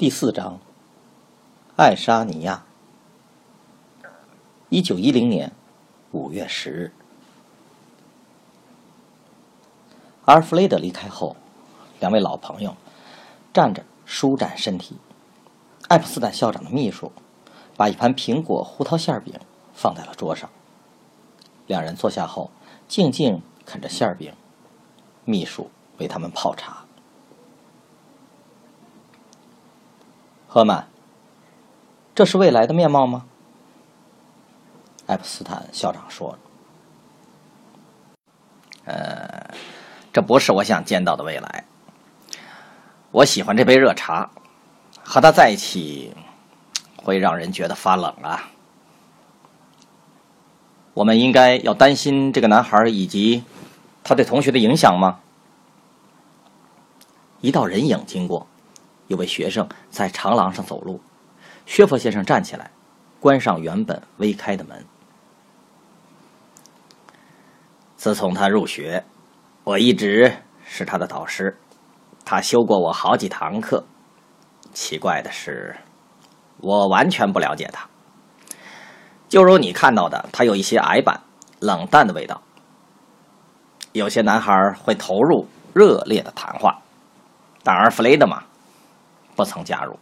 第四章，爱沙尼亚。一九一零年五月十日，阿尔弗雷德离开后，两位老朋友站着舒展身体。爱普斯坦校长的秘书把一盘苹果胡桃馅饼放在了桌上。两人坐下后，静静啃着馅饼。秘书为他们泡茶。赫曼，这是未来的面貌吗？爱普斯坦校长说：“呃，这不是我想见到的未来。我喜欢这杯热茶，和他在一起会让人觉得发冷啊。我们应该要担心这个男孩以及他对同学的影响吗？”一道人影经过。有位学生在长廊上走路，薛佛先生站起来，关上原本微开的门。自从他入学，我一直是他的导师，他修过我好几堂课。奇怪的是，我完全不了解他。就如你看到的，他有一些矮板、冷淡的味道。有些男孩会投入热烈的谈话，但而弗雷德嘛。不曾加入，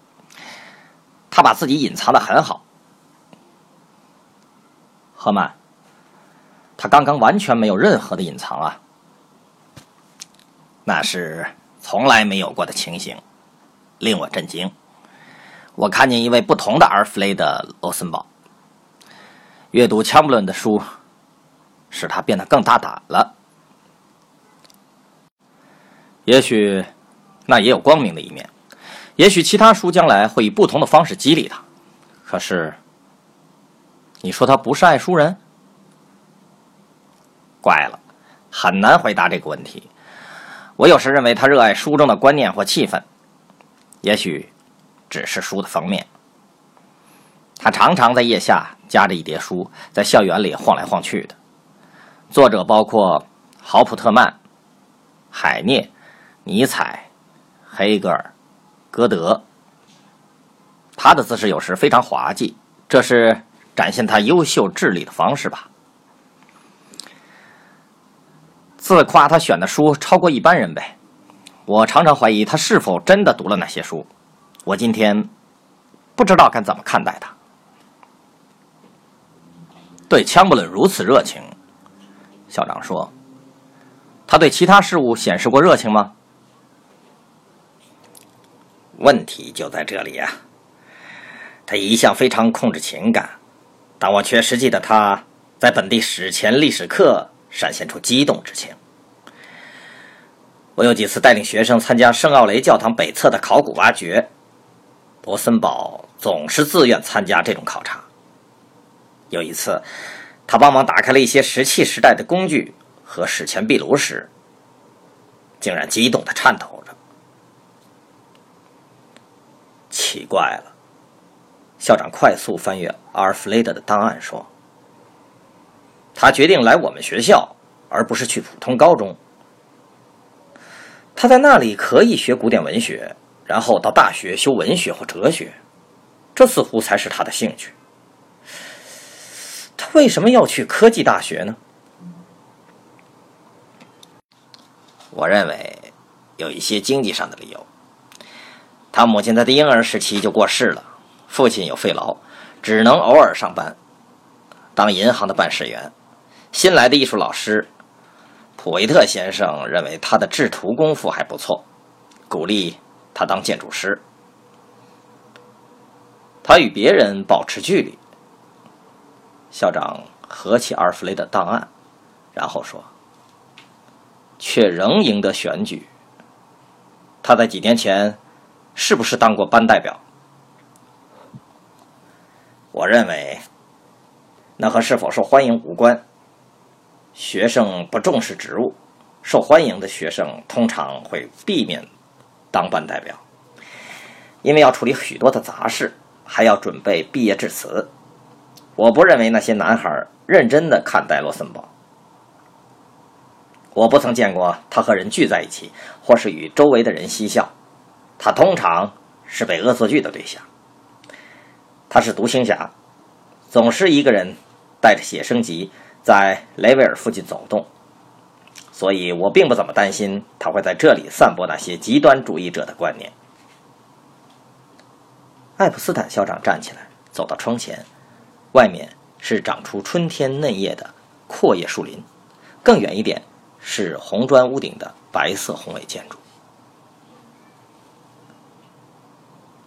他把自己隐藏的很好。赫曼，他刚刚完全没有任何的隐藏啊，那是从来没有过的情形，令我震惊。我看见一位不同的阿尔弗雷德·罗森堡，阅读枪布伦的书，使他变得更大胆了。也许那也有光明的一面。也许其他书将来会以不同的方式激励他，可是，你说他不是爱书人？怪了，很难回答这个问题。我有时认为他热爱书中的观念或气氛，也许只是书的封面。他常常在腋下夹着一叠书，在校园里晃来晃去的。作者包括豪普特曼、海涅、尼采、黑格尔。歌德，他的姿势有时非常滑稽，这是展现他优秀智力的方式吧？自夸他选的书超过一般人呗。我常常怀疑他是否真的读了那些书。我今天不知道该怎么看待他。对枪不伦如此热情，校长说，他对其他事物显示过热情吗？问题就在这里呀！他一向非常控制情感，但我却实记得他在本地史前历史课闪现出激动之情。我有几次带领学生参加圣奥雷教堂北侧的考古挖掘，博森堡总是自愿参加这种考察。有一次，他帮忙打开了一些石器时代的工具和史前壁炉时，竟然激动的颤抖着。奇怪了，校长快速翻阅阿尔弗雷德的档案说：“他决定来我们学校，而不是去普通高中。他在那里可以学古典文学，然后到大学修文学或哲学，这似乎才是他的兴趣。他为什么要去科技大学呢？我认为有一些经济上的理由。”他母亲在婴儿时期就过世了，父亲有肺痨，只能偶尔上班，当银行的办事员。新来的艺术老师普维特先生认为他的制图功夫还不错，鼓励他当建筑师。他与别人保持距离。校长合起阿尔弗雷的档案，然后说：“却仍赢得选举。他在几年前是不是当过班代表？我认为那和是否受欢迎无关。学生不重视职务，受欢迎的学生通常会避免当班代表，因为要处理许多的杂事，还要准备毕业致辞。我不认为那些男孩认真的看待罗森堡。”我不曾见过他和人聚在一起，或是与周围的人嬉笑。他通常是被恶作剧的对象。他是独行侠，总是一个人带着写生集在雷维尔附近走动，所以我并不怎么担心他会在这里散播那些极端主义者的观念。爱普斯坦校长站起来，走到窗前，外面是长出春天嫩叶的阔叶树林，更远一点。是红砖屋顶的白色宏伟建筑。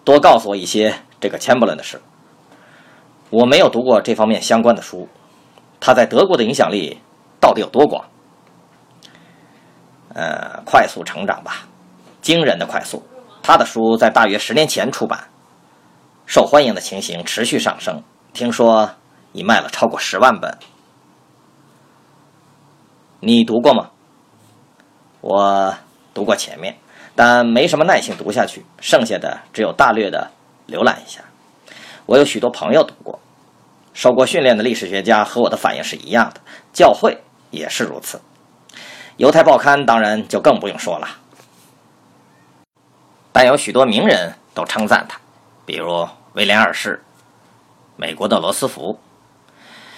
多告诉我一些这个钱伯伦的事。我没有读过这方面相关的书。他在德国的影响力到底有多广？呃，快速成长吧，惊人的快速。他的书在大约十年前出版，受欢迎的情形持续上升。听说已卖了超过十万本。你读过吗？我读过前面，但没什么耐性读下去，剩下的只有大略的浏览一下。我有许多朋友读过，受过训练的历史学家和我的反应是一样的，教会也是如此。犹太报刊当然就更不用说了。但有许多名人都称赞他，比如威廉二世、美国的罗斯福。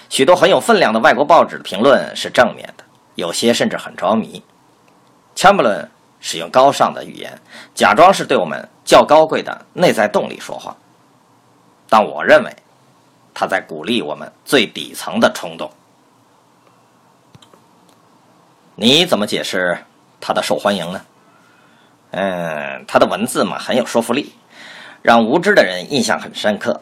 许多很有分量的外国报纸的评论是正面的。有些甚至很着迷。枪伯伦使用高尚的语言，假装是对我们较高贵的内在动力说话，但我认为他在鼓励我们最底层的冲动。你怎么解释他的受欢迎呢？嗯，他的文字嘛很有说服力，让无知的人印象很深刻。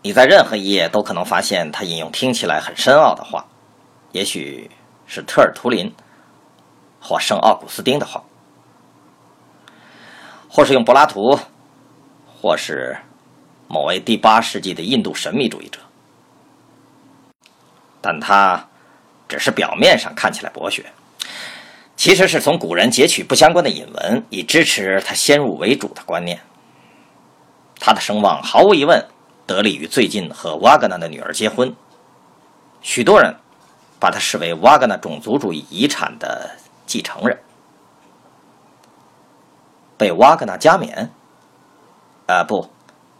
你在任何一页都可能发现他引用听起来很深奥的话，也许。是特尔图林或圣奥古斯丁的话，或是用柏拉图，或是某位第八世纪的印度神秘主义者，但他只是表面上看起来博学，其实是从古人截取不相关的引文，以支持他先入为主的观念。他的声望毫无疑问得力于最近和瓦格纳的女儿结婚，许多人。把他视为瓦格纳种族主义遗产的继承人，被瓦格纳加冕？啊，不，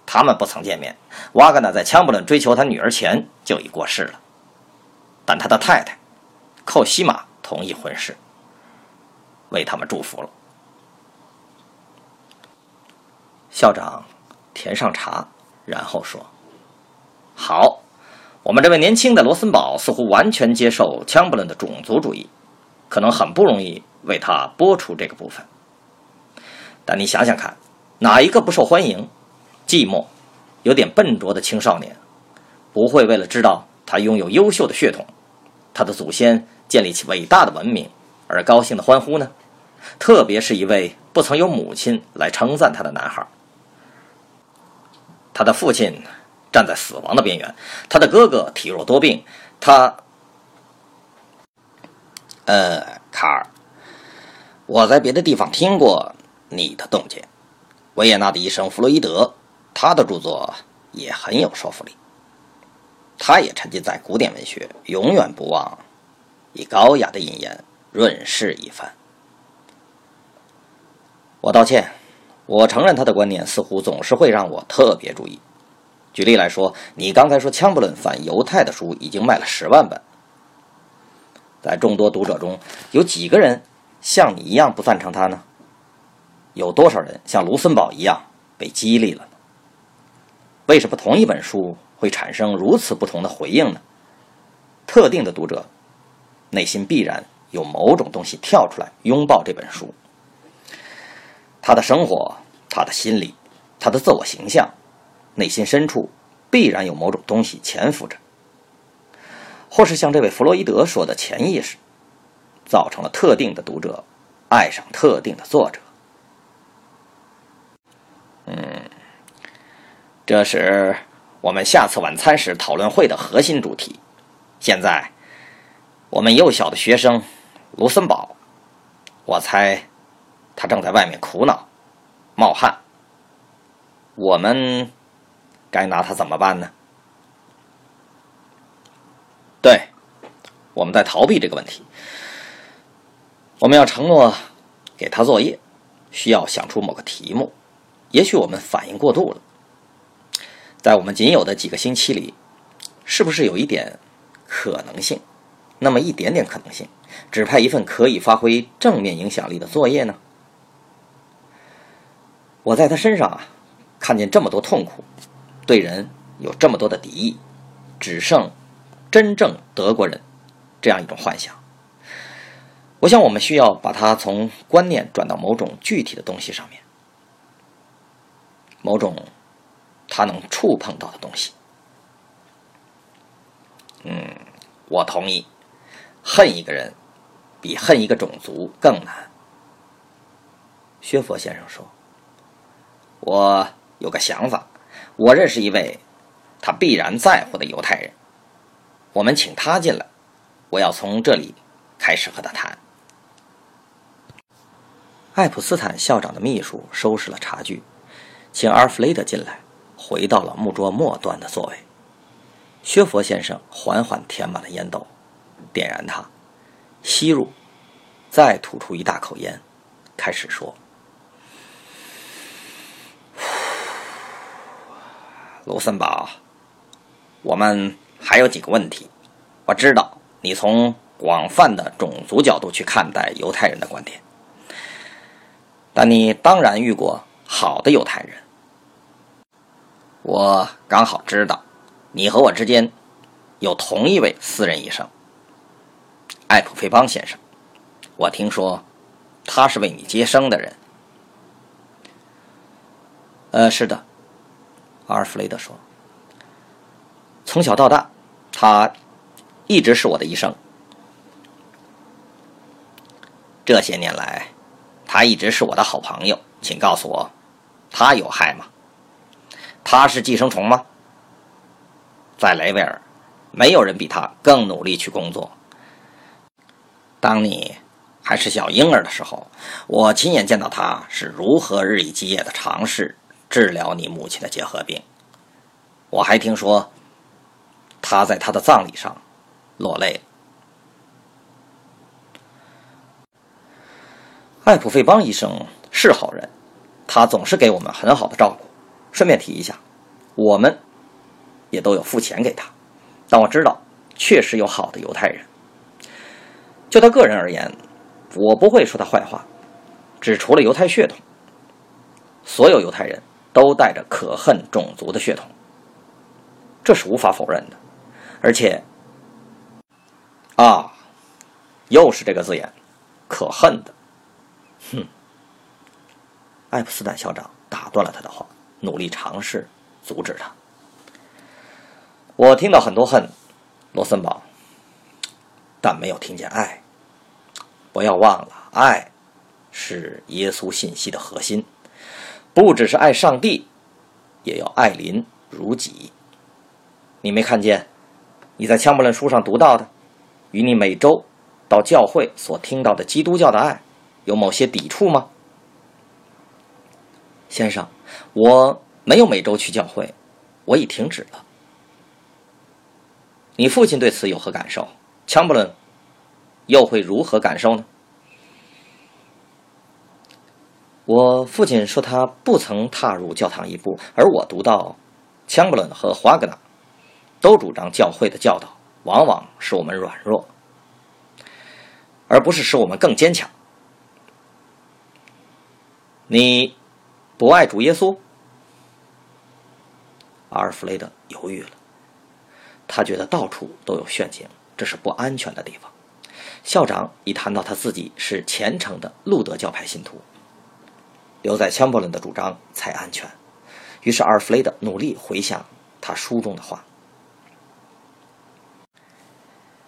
他们不曾见面。瓦格纳在枪布伦追求他女儿前就已过世了，但他的太太寇西玛同意婚事，为他们祝福了。校长填上茶，然后说：“好。”我们这位年轻的罗森堡似乎完全接受枪布伦的种族主义，可能很不容易为他播出这个部分。但你想想看，哪一个不受欢迎、寂寞、有点笨拙的青少年，不会为了知道他拥有优秀的血统，他的祖先建立起伟大的文明而高兴的欢呼呢？特别是一位不曾有母亲来称赞他的男孩，他的父亲。站在死亡的边缘，他的哥哥体弱多病。他，呃，卡尔，我在别的地方听过你的洞见。维也纳的医生弗洛伊德，他的著作也很有说服力。他也沉浸在古典文学，永远不忘以高雅的引言润饰一番。我道歉，我承认他的观念似乎总是会让我特别注意。举例来说，你刚才说枪不伦反犹太的书已经卖了十万本，在众多读者中有几个人像你一样不赞成他呢？有多少人像卢森堡一样被激励了呢？为什么同一本书会产生如此不同的回应呢？特定的读者内心必然有某种东西跳出来拥抱这本书，他的生活、他的心理、他的自我形象。内心深处必然有某种东西潜伏着，或是像这位弗洛伊德说的潜意识，造成了特定的读者爱上特定的作者。嗯，这是我们下次晚餐时讨论会的核心主题。现在，我们幼小的学生卢森堡，我猜他正在外面苦恼、冒汗。我们该拿他怎么办呢？对，我们在逃避这个问题。我们要承诺给他作业，需要想出某个题目。也许我们反应过度了，在我们仅有的几个星期里，是不是有一点可能性？那么一点点可能性，指派一份可以发挥正面影响力的作业呢？我在他身上啊，看见这么多痛苦，对人有这么多的敌意，只剩真正德国人这样一种幻想。我想，我们需要把它从观念转到某种具体的东西上面。某种他能触碰到的东西。嗯，我同意，恨一个人比恨一个种族更难。薛佛先生说：“我有个想法，我认识一位他必然在乎的犹太人，我们请他进来，我要从这里开始和他谈。”爱普斯坦校长的秘书收拾了茶具。请阿尔弗雷德进来，回到了木桌末端的座位。薛佛先生缓缓填满了烟斗，点燃它，吸入，再吐出一大口烟，开始说：“卢森堡，我们还有几个问题。我知道你从广泛的种族角度去看待犹太人的观点，但你当然遇过好的犹太人。”我刚好知道，你和我之间有同一位私人医生，艾普费邦先生。我听说他是为你接生的人。呃，是的，阿尔弗雷德说。从小到大，他一直是我的医生。这些年来，他一直是我的好朋友。请告诉我，他有害吗？他是寄生虫吗？在雷维尔，没有人比他更努力去工作。当你还是小婴儿的时候，我亲眼见到他是如何日以继夜的尝试治疗你母亲的结核病。我还听说他在他的葬礼上落泪了。艾普费邦医生是好人，他总是给我们很好的照顾。顺便提一下，我们也都有付钱给他，但我知道确实有好的犹太人。就他个人而言，我不会说他坏话，只除了犹太血统，所有犹太人都带着可恨种族的血统，这是无法否认的。而且，啊，又是这个字眼，可恨的。哼，艾普斯坦校长打断了他的话。努力尝试阻止他。我听到很多恨，罗森堡，但没有听见爱。不要忘了，爱是耶稣信息的核心，不只是爱上帝，也要爱邻如己。你没看见你在枪伯伦书上读到的，与你每周到教会所听到的基督教的爱有某些抵触吗，先生？我没有每周去教会，我已停止了。你父亲对此有何感受？枪伯伦又会如何感受呢？我父亲说他不曾踏入教堂一步，而我读到枪伯伦和华格纳都主张教会的教导往往使我们软弱，而不是使我们更坚强。你不爱主耶稣？阿尔弗雷德犹豫了，他觉得到处都有陷阱，这是不安全的地方。校长已谈到他自己是虔诚的路德教派信徒，留在枪伯伦的主张才安全。于是阿尔弗雷德努力回想他书中的话，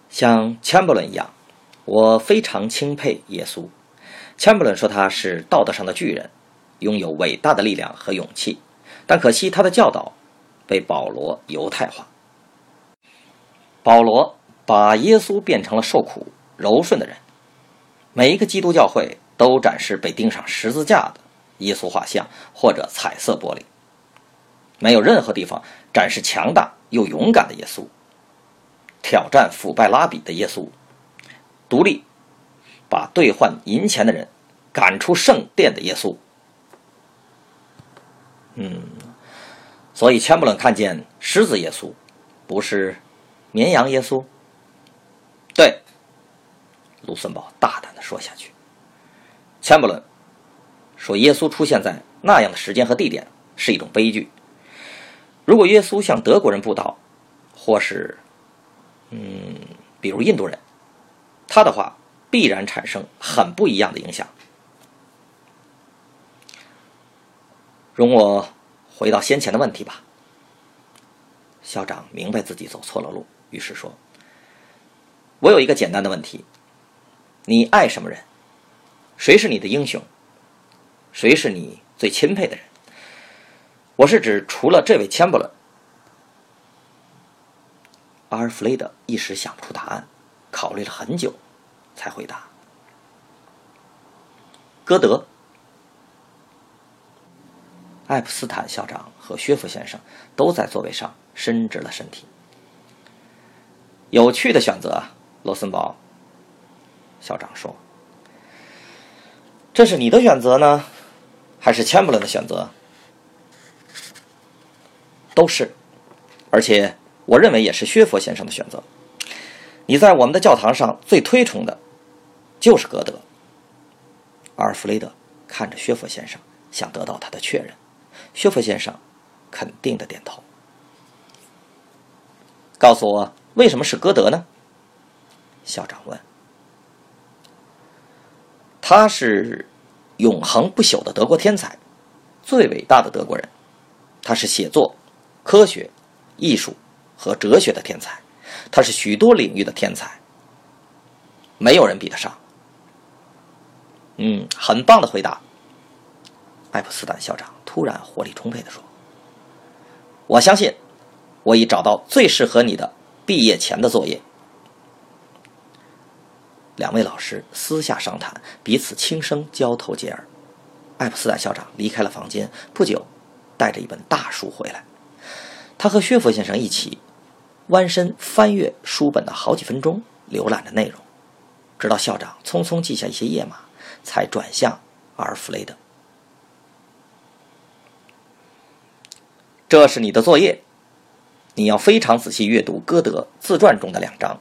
像枪伯伦一样，我非常钦佩耶稣。钱伯伦说他是道德上的巨人，拥有伟大的力量和勇气，但可惜他的教导被保罗犹太化。保罗把耶稣变成了受苦柔顺的人。每一个基督教会都展示被钉上十字架的耶稣画像或者彩色玻璃，没有任何地方展示强大又勇敢的耶稣，挑战腐败拉比的耶稣，独立。把兑换银钱的人赶出圣殿的耶稣，嗯，所以钱伯伦看见狮子耶稣，不是绵羊耶稣。对，卢森堡大胆的说下去。钱伯伦说，耶稣出现在那样的时间和地点是一种悲剧。如果耶稣向德国人布道，或是，嗯，比如印度人，他的话。必然产生很不一样的影响。容我回到先前的问题吧。校长明白自己走错了路，于是说：“我有一个简单的问题，你爱什么人？谁是你的英雄？谁是你最钦佩的人？我是指除了这位千伯伦。”阿尔弗雷德一时想不出答案，考虑了很久。才回答。歌德、爱普斯坦校长和薛夫先生都在座位上伸直了身体。有趣的选择，罗森堡校长说：“这是你的选择呢，还是钱伯伦的选择？都是，而且我认为也是薛佛先生的选择。你在我们的教堂上最推崇的。”就是歌德。阿尔弗雷德看着薛佛先生，想得到他的确认。薛佛先生肯定的点头。告诉我，为什么是歌德呢？校长问。他是永恒不朽的德国天才，最伟大的德国人。他是写作、科学、艺术和哲学的天才，他是许多领域的天才，没有人比得上。嗯，很棒的回答。爱普斯坦校长突然活力充沛地说：“我相信，我已找到最适合你的毕业前的作业。”两位老师私下商谈，彼此轻声交头接耳。爱普斯坦校长离开了房间，不久，带着一本大书回来。他和薛佛先生一起弯身翻阅书本的好几分钟，浏览着内容，直到校长匆匆记下一些页码。才转向阿尔弗雷德。这是你的作业，你要非常仔细阅读歌德自传中的两章，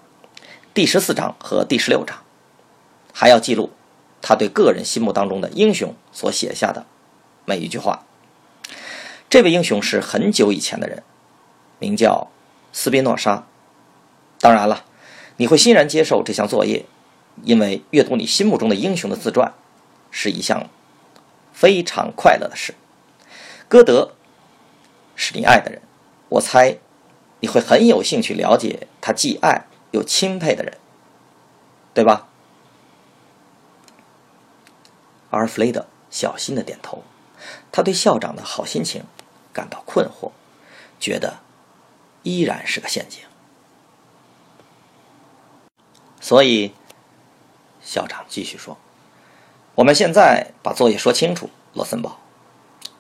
第十四章和第十六章，还要记录他对个人心目当中的英雄所写下的每一句话。这位英雄是很久以前的人，名叫斯宾诺莎。当然了，你会欣然接受这项作业。因为阅读你心目中的英雄的自传，是一项非常快乐的事。歌德是你爱的人，我猜你会很有兴趣了解他既爱又钦佩的人，对吧？阿尔弗雷德小心的点头，他对校长的好心情感到困惑，觉得依然是个陷阱，所以。校长继续说：“我们现在把作业说清楚，罗森堡，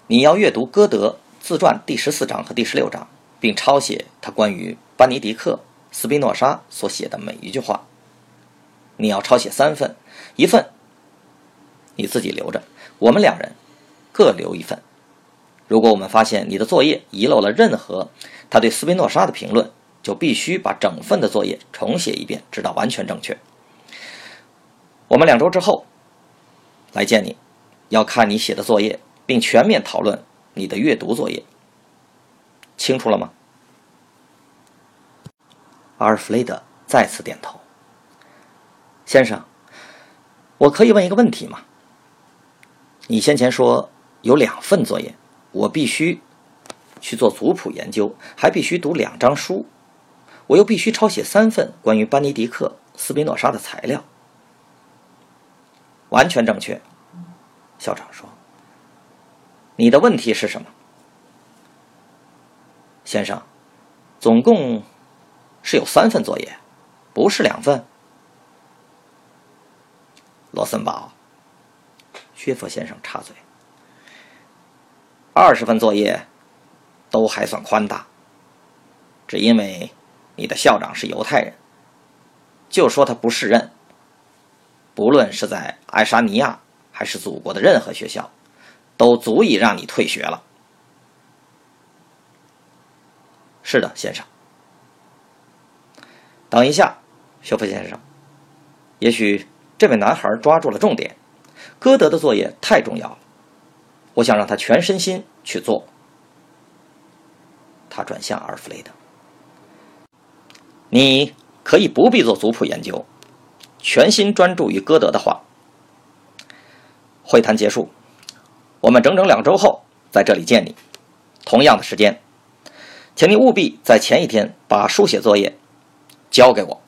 你要阅读歌德自传第十四章和第十六章，并抄写他关于班尼迪克·斯宾诺莎所写的每一句话。你要抄写三份，一份你自己留着，我们两人各留一份。如果我们发现你的作业遗漏了任何他对斯宾诺莎的评论，就必须把整份的作业重写一遍，直到完全正确。”我们两周之后来见你，要看你写的作业，并全面讨论你的阅读作业。清楚了吗？阿尔弗雷德再次点头。先生，我可以问一个问题吗？你先前说有两份作业，我必须去做族谱研究，还必须读两张书，我又必须抄写三份关于班尼迪克·斯宾诺莎的材料。完全正确。校长说：“你的问题是什么？”先生，总共是有三份作业，不是两份。罗森堡，薛佛先生插嘴：“二十份作业都还算宽大，只因为你的校长是犹太人，就说他不适任。不论是在爱沙尼亚还是祖国的任何学校，都足以让你退学了。”是的，先生。等一下，修夫先生，也许这位男孩抓住了重点。歌德的作业太重要了，我想让他全身心去做。他转向阿尔弗雷德：“你可以不必做族谱研究，全心专注于歌德的话。”会谈结束，我们整整两周后在这里见你，同样的时间。请你务必在前一天把书写作业交给我。